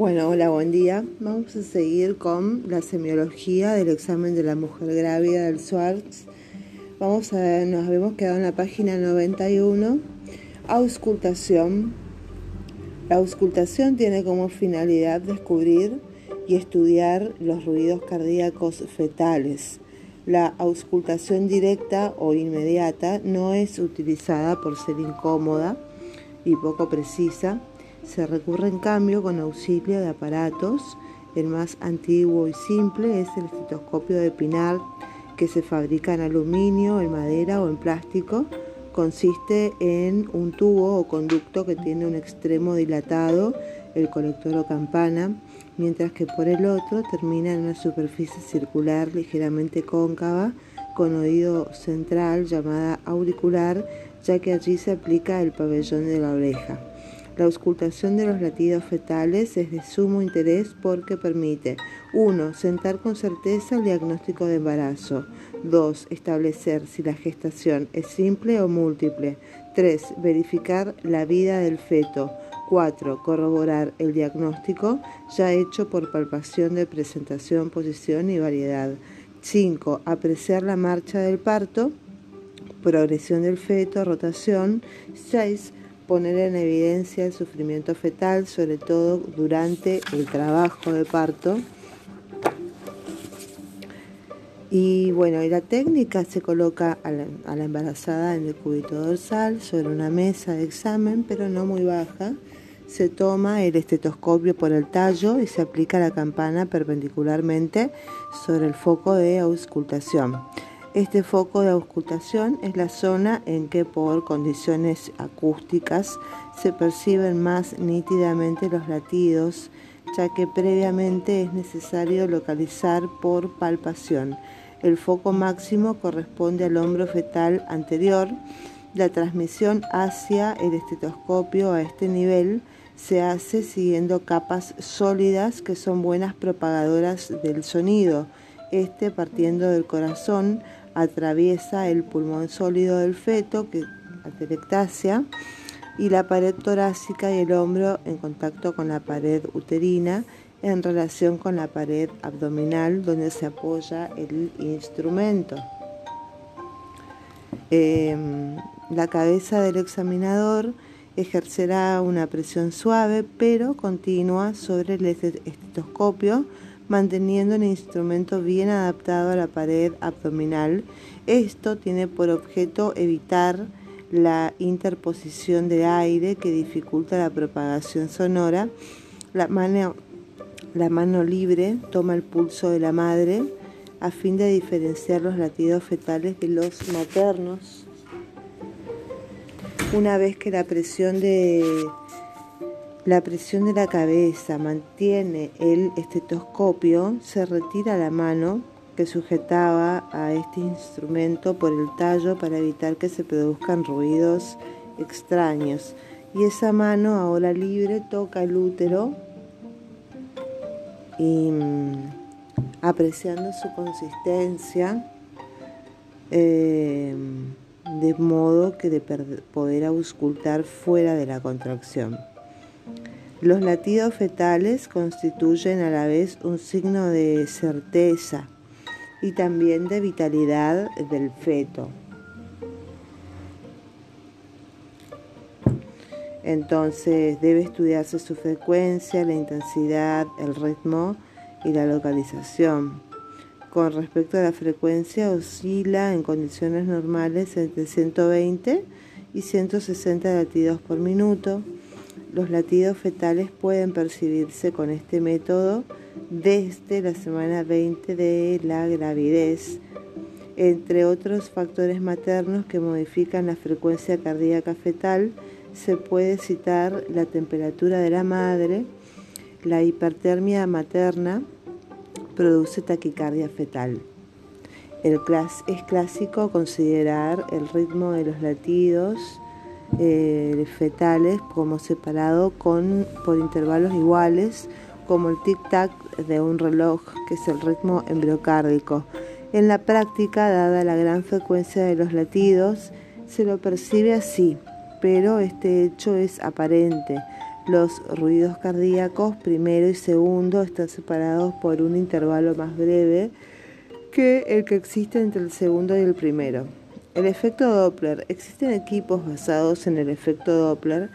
Bueno, hola, buen día. Vamos a seguir con la semiología del examen de la mujer grávida del Swartz. Vamos a, nos habíamos quedado en la página 91. Auscultación. La auscultación tiene como finalidad descubrir y estudiar los ruidos cardíacos fetales. La auscultación directa o inmediata no es utilizada por ser incómoda y poco precisa se recurre en cambio con auxilio de aparatos. El más antiguo y simple es el estetoscopio de Pinar que se fabrica en aluminio, en madera o en plástico. Consiste en un tubo o conducto que tiene un extremo dilatado, el colector o campana, mientras que por el otro termina en una superficie circular ligeramente cóncava con oído central llamada auricular, ya que allí se aplica el pabellón de la oreja. La auscultación de los latidos fetales es de sumo interés porque permite 1. Sentar con certeza el diagnóstico de embarazo. 2. Establecer si la gestación es simple o múltiple. 3. Verificar la vida del feto. 4. Corroborar el diagnóstico ya hecho por palpación de presentación, posición y variedad. 5. Apreciar la marcha del parto, progresión del feto, rotación. 6 poner en evidencia el sufrimiento fetal, sobre todo durante el trabajo de parto. Y bueno, la técnica se coloca a la, embarazada en el cúbito dorsal sobre una mesa de examen, pero no muy baja. Se toma el estetoscopio por el tallo y se aplica la campana perpendicularmente sobre el foco de auscultación. Este foco de auscultación es la zona en que por condiciones acústicas se perciben más nítidamente los latidos, ya que previamente es necesario localizar por palpación. El foco máximo corresponde al hombro fetal anterior. La transmisión hacia el estetoscopio a este nivel se hace siguiendo capas sólidas que son buenas propagadoras del sonido. Este partiendo del corazón atraviesa el pulmón sólido del feto, que atelectasia, y la pared torácica y el hombro en contacto con la pared uterina en relación con la pared abdominal donde se apoya el instrumento. Eh, la cabeza del examinador ejercerá una presión suave pero continua sobre el estetoscopio manteniendo el instrumento bien adaptado a la pared abdominal. Esto tiene por objeto evitar la interposición de aire que dificulta la propagación sonora. La mano, la mano libre toma el pulso de la madre a fin de diferenciar los latidos fetales de los maternos. Una vez que la presión de la presión de la cabeza mantiene el estetoscopio, se retira la mano que sujetaba a este instrumento por el tallo para evitar que se produzcan ruidos extraños. Y esa mano ahora libre toca el útero y mm, apreciando su consistencia eh, de modo que de poder auscultar fuera de la contracción. Los latidos fetales constituyen a la vez un signo de certeza y también de vitalidad del feto. Entonces debe estudiarse su frecuencia, la intensidad, el ritmo y la localización. Con respecto a la frecuencia, oscila en condiciones normales entre 120 y 160 latidos por minuto los latidos fetales pueden percibirse con este método desde la semana 20 de la gravidez, entre otros factores maternos que modifican la frecuencia cardíaca fetal, se puede citar la temperatura de la madre, la hipertermia materna produce taquicardia fetal. es clásico considerar el ritmo de los latidos eh, fetales como separado con, por intervalos iguales, como el tic-tac de un reloj, que es el ritmo embriocárdico. En la práctica, dada la gran frecuencia de los latidos, se lo percibe así, pero este hecho es aparente. Los ruidos cardíacos primero y segundo están separados por un intervalo más breve que el que existe entre el segundo y el primero. El efecto Doppler. Existen equipos basados en el efecto Doppler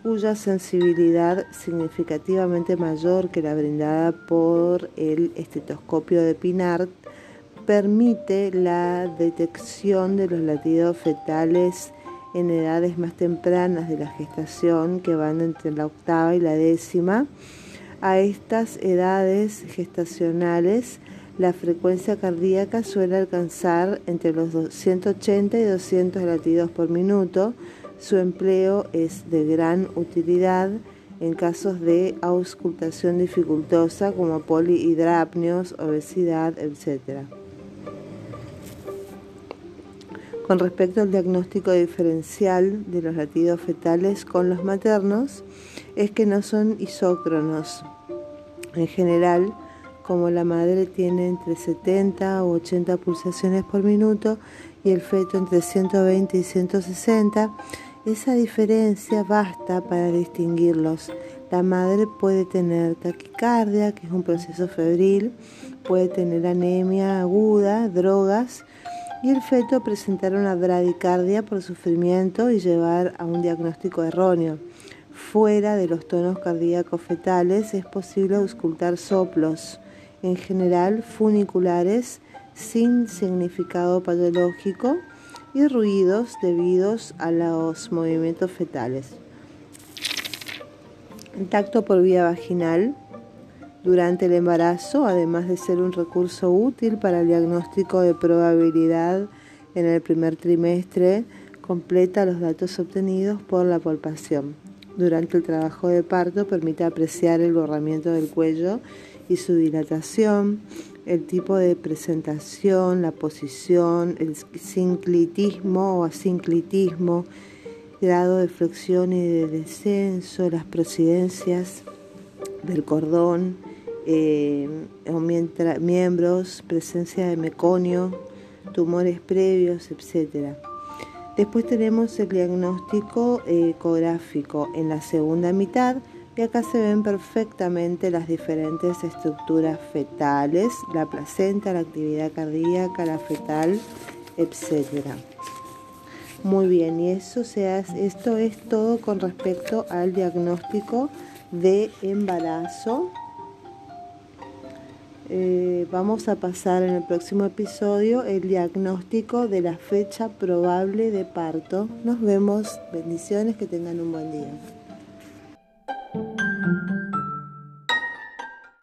cuya sensibilidad significativamente mayor que la brindada por el estetoscopio de Pinart permite la detección de los latidos fetales en edades más tempranas de la gestación que van entre la octava y la décima. A estas edades gestacionales la frecuencia cardíaca suele alcanzar entre los 180 y 200 latidos por minuto. Su empleo es de gran utilidad en casos de auscultación dificultosa como polihidrapnios, obesidad, etc. Con respecto al diagnóstico diferencial de los latidos fetales con los maternos, es que no son isócronos. En general, como la madre tiene entre 70 o 80 pulsaciones por minuto y el feto entre 120 y 160, esa diferencia basta para distinguirlos. La madre puede tener taquicardia, que es un proceso febril, puede tener anemia aguda, drogas, y el feto presentar una bradicardia por sufrimiento y llevar a un diagnóstico erróneo. Fuera de los tonos cardíacos fetales es posible auscultar soplos, en general funiculares sin significado patológico y ruidos debidos a los movimientos fetales. Tacto por vía vaginal durante el embarazo, además de ser un recurso útil para el diagnóstico de probabilidad en el primer trimestre, completa los datos obtenidos por la palpación. Durante el trabajo de parto permite apreciar el borramiento del cuello y su dilatación, el tipo de presentación, la posición, el sinclitismo o asinclitismo, grado de flexión y de descenso, las prosidencias del cordón, eh, miembros, presencia de meconio, tumores previos, etc. Después tenemos el diagnóstico ecográfico en la segunda mitad y acá se ven perfectamente las diferentes estructuras fetales, la placenta, la actividad cardíaca, la fetal, etc. Muy bien, y eso esto es todo con respecto al diagnóstico de embarazo. Eh, vamos a pasar en el próximo episodio el diagnóstico de la fecha probable de parto. Nos vemos. Bendiciones, que tengan un buen día.